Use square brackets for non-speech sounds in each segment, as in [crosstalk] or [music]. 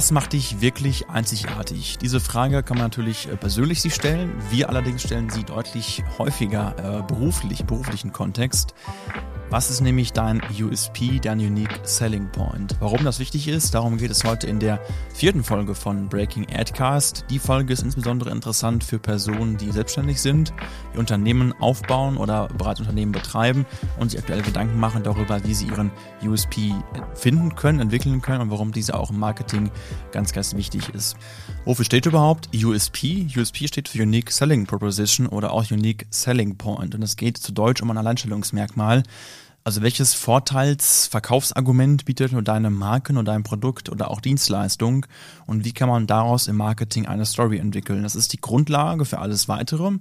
Was macht dich wirklich einzigartig? Diese Frage kann man natürlich äh, persönlich sich stellen. Wir allerdings stellen sie deutlich häufiger äh, beruflich, beruflichen Kontext. Was ist nämlich dein USP, dein Unique Selling Point? Warum das wichtig ist, darum geht es heute in der vierten Folge von Breaking Adcast. Die Folge ist insbesondere interessant für Personen, die selbstständig sind, die Unternehmen aufbauen oder bereits Unternehmen betreiben und sich aktuell Gedanken machen darüber, wie sie ihren USP finden können, entwickeln können und warum diese auch im Marketing ganz, ganz wichtig ist. Wofür steht überhaupt USP? USP steht für Unique Selling Proposition oder auch Unique Selling Point und es geht zu Deutsch um ein Alleinstellungsmerkmal. Also welches Vorteilsverkaufsargument bietet nur deine Marken oder dein Produkt oder auch Dienstleistung? Und wie kann man daraus im Marketing eine Story entwickeln? Das ist die Grundlage für alles weitere.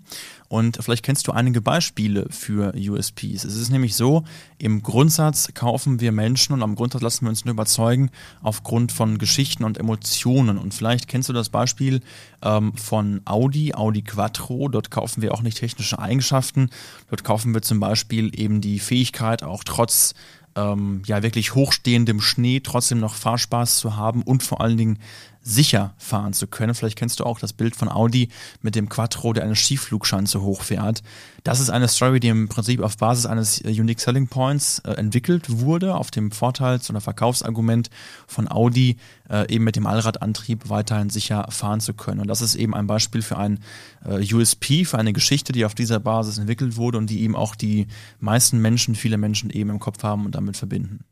Und vielleicht kennst du einige Beispiele für USPs. Es ist nämlich so, im Grundsatz kaufen wir Menschen und am Grundsatz lassen wir uns nur überzeugen aufgrund von Geschichten und Emotionen. Und vielleicht kennst du das Beispiel ähm, von Audi, Audi Quattro, dort kaufen wir auch nicht technische Eigenschaften, dort kaufen wir zum Beispiel eben die Fähigkeit, auch trotz ähm, ja wirklich hochstehendem Schnee trotzdem noch Fahrspaß zu haben und vor allen Dingen sicher fahren zu können. Vielleicht kennst du auch das Bild von Audi mit dem Quattro, der eine Skiflugschanze hochfährt. Das ist eine Story, die im Prinzip auf Basis eines äh, Unique Selling Points äh, entwickelt wurde, auf dem Vorteils- oder Verkaufsargument von Audi, äh, eben mit dem Allradantrieb weiterhin sicher fahren zu können. Und das ist eben ein Beispiel für ein äh, USP, für eine Geschichte, die auf dieser Basis entwickelt wurde und die eben auch die meisten Menschen, viele Menschen eben im Kopf haben und damit verbinden.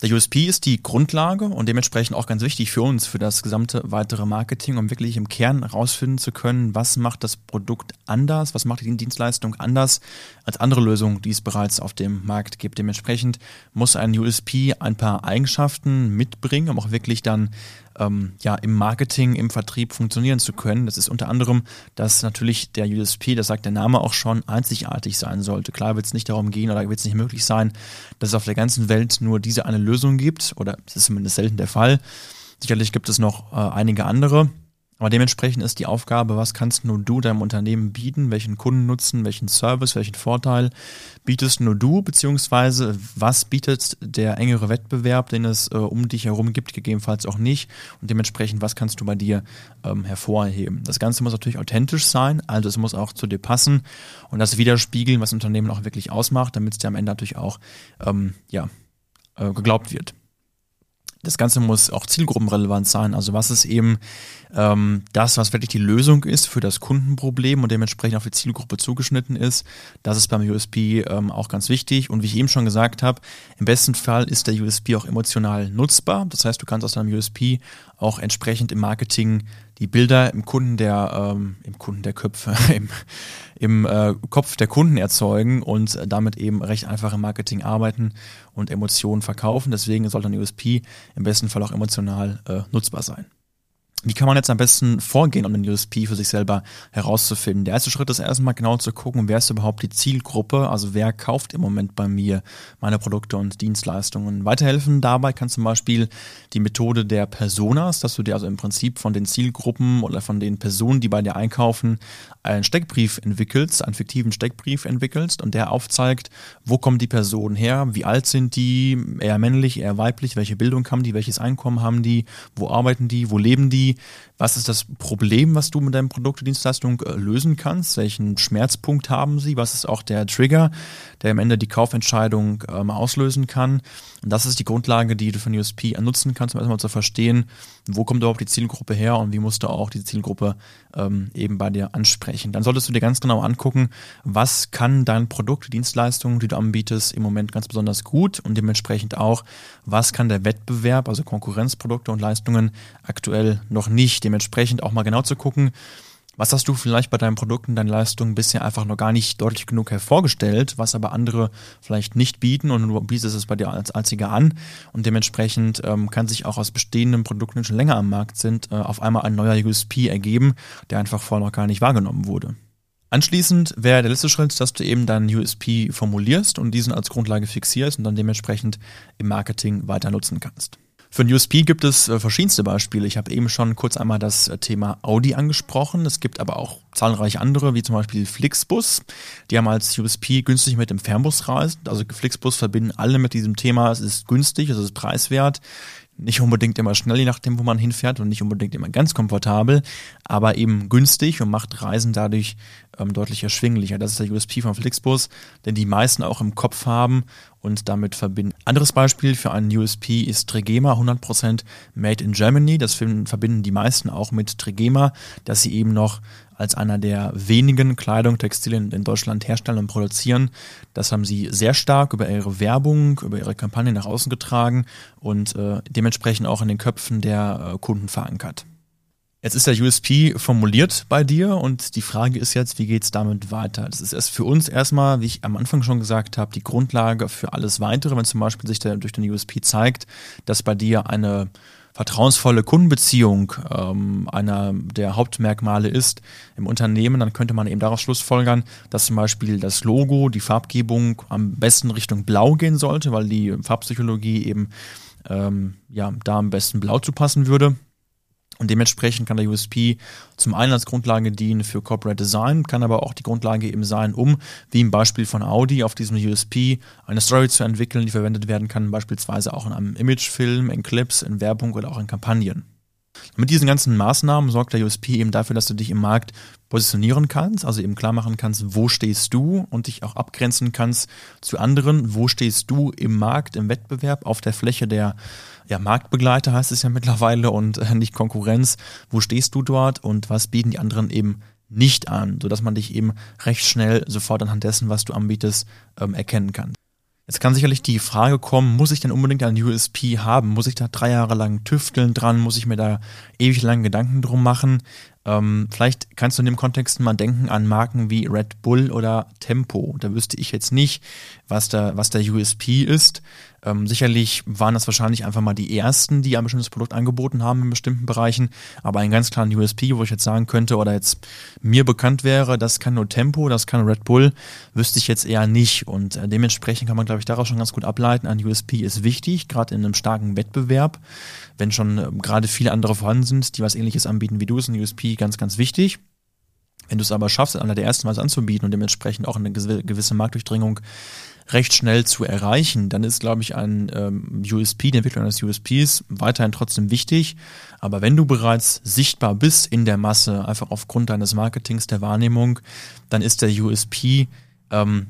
Der USP ist die Grundlage und dementsprechend auch ganz wichtig für uns, für das gesamte weitere Marketing, um wirklich im Kern herausfinden zu können, was macht das Produkt anders, was macht die Dienstleistung anders als andere Lösungen, die es bereits auf dem Markt gibt. Dementsprechend muss ein USP ein paar Eigenschaften mitbringen, um auch wirklich dann ähm, ja, im Marketing, im Vertrieb funktionieren zu können. Das ist unter anderem, dass natürlich der USP, das sagt der Name auch schon, einzigartig sein sollte. Klar wird es nicht darum gehen oder wird es nicht möglich sein, dass es auf der ganzen Welt nur diese eine Lösung gibt oder es ist zumindest selten der Fall. Sicherlich gibt es noch äh, einige andere. Aber dementsprechend ist die Aufgabe, was kannst nur du deinem Unternehmen bieten, welchen Kundennutzen, welchen Service, welchen Vorteil bietest nur du, beziehungsweise was bietet der engere Wettbewerb, den es äh, um dich herum gibt, gegebenenfalls auch nicht. Und dementsprechend, was kannst du bei dir ähm, hervorheben. Das Ganze muss natürlich authentisch sein, also es muss auch zu dir passen und das widerspiegeln, was Unternehmen auch wirklich ausmacht, damit es dir am Ende natürlich auch ähm, ja, äh, geglaubt wird. Das Ganze muss auch zielgruppenrelevant sein. Also was ist eben ähm, das, was wirklich die Lösung ist für das Kundenproblem und dementsprechend auf die Zielgruppe zugeschnitten ist. Das ist beim USP ähm, auch ganz wichtig. Und wie ich eben schon gesagt habe, im besten Fall ist der USP auch emotional nutzbar. Das heißt, du kannst aus deinem USP auch entsprechend im Marketing die Bilder im Kunden der, ähm, im Kunden der Köpfe, [laughs] im, im äh, Kopf der Kunden erzeugen und damit eben recht einfach im Marketing arbeiten und Emotionen verkaufen. Deswegen sollte ein USP im besten Fall auch emotional äh, nutzbar sein. Wie kann man jetzt am besten vorgehen, um den USP für sich selber herauszufinden? Der erste Schritt ist erstmal genau zu gucken, wer ist überhaupt die Zielgruppe, also wer kauft im Moment bei mir meine Produkte und Dienstleistungen. Weiterhelfen dabei kann zum Beispiel die Methode der Personas, dass du dir also im Prinzip von den Zielgruppen oder von den Personen, die bei dir einkaufen, einen Steckbrief entwickelst, einen fiktiven Steckbrief entwickelst und der aufzeigt, wo kommen die Personen her, wie alt sind die, eher männlich, eher weiblich, welche Bildung haben die, welches Einkommen haben die, wo arbeiten die, wo leben die, was ist das Problem, was du mit deinem Produkt oder Dienstleistung äh, lösen kannst? Welchen Schmerzpunkt haben sie? Was ist auch der Trigger, der am Ende die Kaufentscheidung ähm, auslösen kann? Und das ist die Grundlage, die du von USP nutzen kannst, um erstmal zu verstehen, wo kommt überhaupt die Zielgruppe her und wie musst du auch diese Zielgruppe ähm, eben bei dir ansprechen. Dann solltest du dir ganz genau angucken, was kann dein Produkt, Dienstleistung, die du anbietest, im Moment ganz besonders gut und dementsprechend auch, was kann der Wettbewerb, also Konkurrenzprodukte und Leistungen aktuell noch nicht dementsprechend auch mal genau zu gucken, was hast du vielleicht bei deinen Produkten, deinen Leistungen bisher einfach noch gar nicht deutlich genug hervorgestellt, was aber andere vielleicht nicht bieten und du bietest es bei dir als einziger an und dementsprechend ähm, kann sich auch aus bestehenden Produkten, die schon länger am Markt sind, äh, auf einmal ein neuer USP ergeben, der einfach vorher noch gar nicht wahrgenommen wurde. Anschließend wäre der letzte Schritt, dass du eben deinen USP formulierst und diesen als Grundlage fixierst und dann dementsprechend im Marketing weiter nutzen kannst. Für ein USP gibt es äh, verschiedenste Beispiele. Ich habe eben schon kurz einmal das äh, Thema Audi angesprochen. Es gibt aber auch zahlreiche andere, wie zum Beispiel Flixbus. Die haben als USP günstig mit dem Fernbus reisen. Also Flixbus verbinden alle mit diesem Thema. Es ist günstig, es ist preiswert. nicht unbedingt immer schnell, je nachdem, wo man hinfährt und nicht unbedingt immer ganz komfortabel, aber eben günstig und macht Reisen dadurch ähm, deutlich erschwinglicher. Das ist der USP von Flixbus, den die meisten auch im Kopf haben und damit verbinden. Anderes Beispiel für einen USP ist Trigema, 100% made in Germany. Das verbinden die meisten auch mit Trigema, dass sie eben noch als einer der wenigen Kleidung, Textilien in Deutschland herstellen und produzieren. Das haben sie sehr stark über ihre Werbung, über ihre Kampagne nach außen getragen und äh, dementsprechend auch in den Köpfen der äh, Kunden verankert. Jetzt ist der USP formuliert bei dir und die Frage ist jetzt, wie geht's damit weiter? Das ist erst für uns erstmal, wie ich am Anfang schon gesagt habe, die Grundlage für alles weitere, wenn zum Beispiel sich der, durch den USP zeigt, dass bei dir eine vertrauensvolle Kundenbeziehung ähm, einer der Hauptmerkmale ist im Unternehmen, dann könnte man eben daraus schlussfolgern, dass zum Beispiel das Logo, die Farbgebung am besten Richtung Blau gehen sollte, weil die Farbpsychologie eben ähm, ja da am besten Blau zu passen würde. Und dementsprechend kann der USP zum einen als Grundlage dienen für Corporate Design, kann aber auch die Grundlage eben sein, um, wie im Beispiel von Audi, auf diesem USP eine Story zu entwickeln, die verwendet werden kann, beispielsweise auch in einem Imagefilm, in Clips, in Werbung oder auch in Kampagnen. Mit diesen ganzen Maßnahmen sorgt der USP eben dafür, dass du dich im Markt positionieren kannst, also eben klar machen kannst, wo stehst du und dich auch abgrenzen kannst zu anderen, wo stehst du im Markt, im Wettbewerb, auf der Fläche der ja, Marktbegleiter heißt es ja mittlerweile und äh, nicht Konkurrenz. Wo stehst du dort und was bieten die anderen eben nicht an, sodass man dich eben recht schnell sofort anhand dessen, was du anbietest, ähm, erkennen kann. Jetzt kann sicherlich die Frage kommen, muss ich denn unbedingt ein USP haben? Muss ich da drei Jahre lang tüfteln dran? Muss ich mir da ewig lang Gedanken drum machen? Ähm, vielleicht kannst du in dem Kontext mal denken an Marken wie Red Bull oder Tempo. Da wüsste ich jetzt nicht, was der, was der USP ist. Ähm, sicherlich waren das wahrscheinlich einfach mal die ersten, die ein bestimmtes Produkt angeboten haben in bestimmten Bereichen, aber einen ganz klaren USP, wo ich jetzt sagen könnte oder jetzt mir bekannt wäre, das kann nur Tempo, das kann Red Bull, wüsste ich jetzt eher nicht. Und äh, dementsprechend kann man, glaube ich, daraus schon ganz gut ableiten, ein USP ist wichtig, gerade in einem starken Wettbewerb, wenn schon äh, gerade viele andere vorhanden sind, die was ähnliches anbieten wie du, ist ein USP ganz, ganz wichtig. Wenn du es aber schaffst, einer der ersten was anzubieten und dementsprechend auch eine gewisse Marktdurchdringung recht schnell zu erreichen, dann ist, glaube ich, ein ähm, USP, die Entwicklung eines USPs weiterhin trotzdem wichtig. Aber wenn du bereits sichtbar bist in der Masse, einfach aufgrund deines Marketings, der Wahrnehmung, dann ist der USP ähm,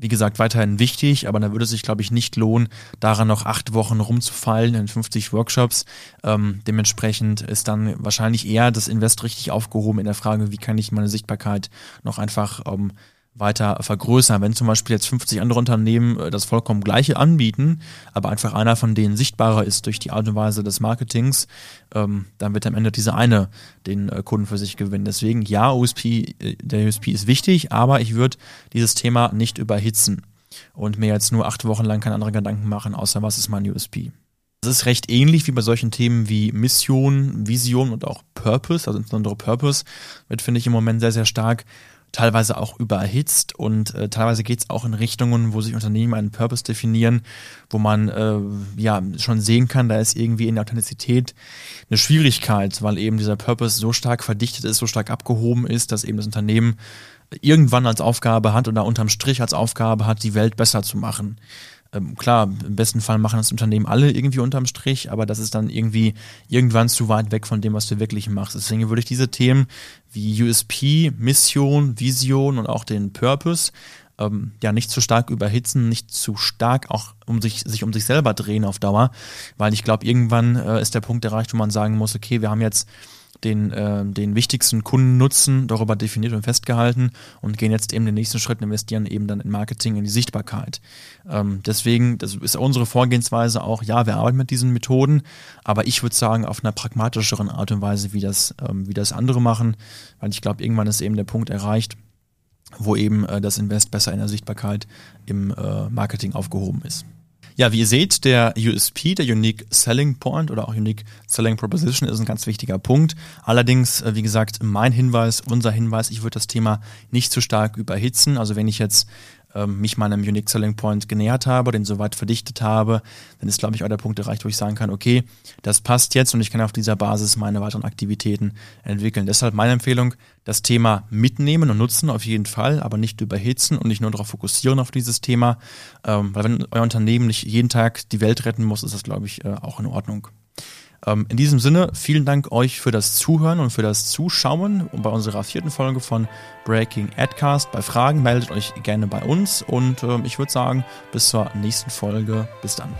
wie gesagt, weiterhin wichtig, aber da würde es sich, glaube ich, nicht lohnen, daran noch acht Wochen rumzufallen in 50 Workshops. Ähm, dementsprechend ist dann wahrscheinlich eher das Invest richtig aufgehoben in der Frage, wie kann ich meine Sichtbarkeit noch einfach ähm, weiter vergrößern. Wenn zum Beispiel jetzt 50 andere Unternehmen äh, das vollkommen gleiche anbieten, aber einfach einer von denen sichtbarer ist durch die Art und Weise des Marketings, ähm, dann wird am Ende dieser eine den äh, Kunden für sich gewinnen. Deswegen ja, USP, äh, der USP ist wichtig, aber ich würde dieses Thema nicht überhitzen und mir jetzt nur acht Wochen lang keine anderen Gedanken machen, außer was ist mein USP. Das ist recht ähnlich wie bei solchen Themen wie Mission, Vision und auch Purpose, also insbesondere Purpose, wird, finde ich, im Moment sehr, sehr stark teilweise auch überhitzt und äh, teilweise geht es auch in Richtungen, wo sich Unternehmen einen Purpose definieren, wo man äh, ja schon sehen kann, da ist irgendwie in der Authentizität eine Schwierigkeit, weil eben dieser Purpose so stark verdichtet ist, so stark abgehoben ist, dass eben das Unternehmen irgendwann als Aufgabe hat oder unterm Strich als Aufgabe hat, die Welt besser zu machen ähm, klar, im besten Fall machen das Unternehmen alle irgendwie unterm Strich, aber das ist dann irgendwie irgendwann zu weit weg von dem, was du wirklich machst. Deswegen würde ich diese Themen wie USP, Mission, Vision und auch den Purpose ähm, ja nicht zu stark überhitzen, nicht zu stark auch um sich, sich um sich selber drehen auf Dauer, weil ich glaube, irgendwann äh, ist der Punkt erreicht, wo man sagen muss, okay, wir haben jetzt den, äh, den wichtigsten Kundennutzen darüber definiert und festgehalten und gehen jetzt eben den nächsten Schritt und investieren eben dann in Marketing, in die Sichtbarkeit. Ähm, deswegen, das ist unsere Vorgehensweise auch, ja, wir arbeiten mit diesen Methoden, aber ich würde sagen, auf einer pragmatischeren Art und Weise, wie das, ähm, wie das andere machen, weil ich glaube, irgendwann ist eben der Punkt erreicht, wo eben äh, das Invest besser in der Sichtbarkeit im äh, Marketing aufgehoben ist. Ja, wie ihr seht, der USP, der Unique Selling Point oder auch Unique Selling Proposition ist ein ganz wichtiger Punkt. Allerdings, äh, wie gesagt, mein Hinweis, unser Hinweis, ich würde das Thema nicht zu stark überhitzen. Also wenn ich jetzt ähm, mich meinem Unique Selling Point genähert habe, den soweit verdichtet habe, dann ist, glaube ich, auch der Punkt erreicht, wo ich sagen kann, okay, das passt jetzt und ich kann auf dieser Basis meine weiteren Aktivitäten entwickeln. Deshalb meine Empfehlung, das Thema mitnehmen und nutzen auf jeden Fall, aber nicht überhitzen und nicht nur darauf fokussieren auf dieses Thema, ähm, weil wenn euer Unternehmen nicht jeden Tag die Welt retten muss, ist das, glaube ich, äh, auch in Ordnung. Ähm, in diesem Sinne, vielen Dank euch für das Zuhören und für das Zuschauen bei unserer vierten Folge von Breaking Adcast. Bei Fragen meldet euch gerne bei uns und ähm, ich würde sagen, bis zur nächsten Folge. Bis dann.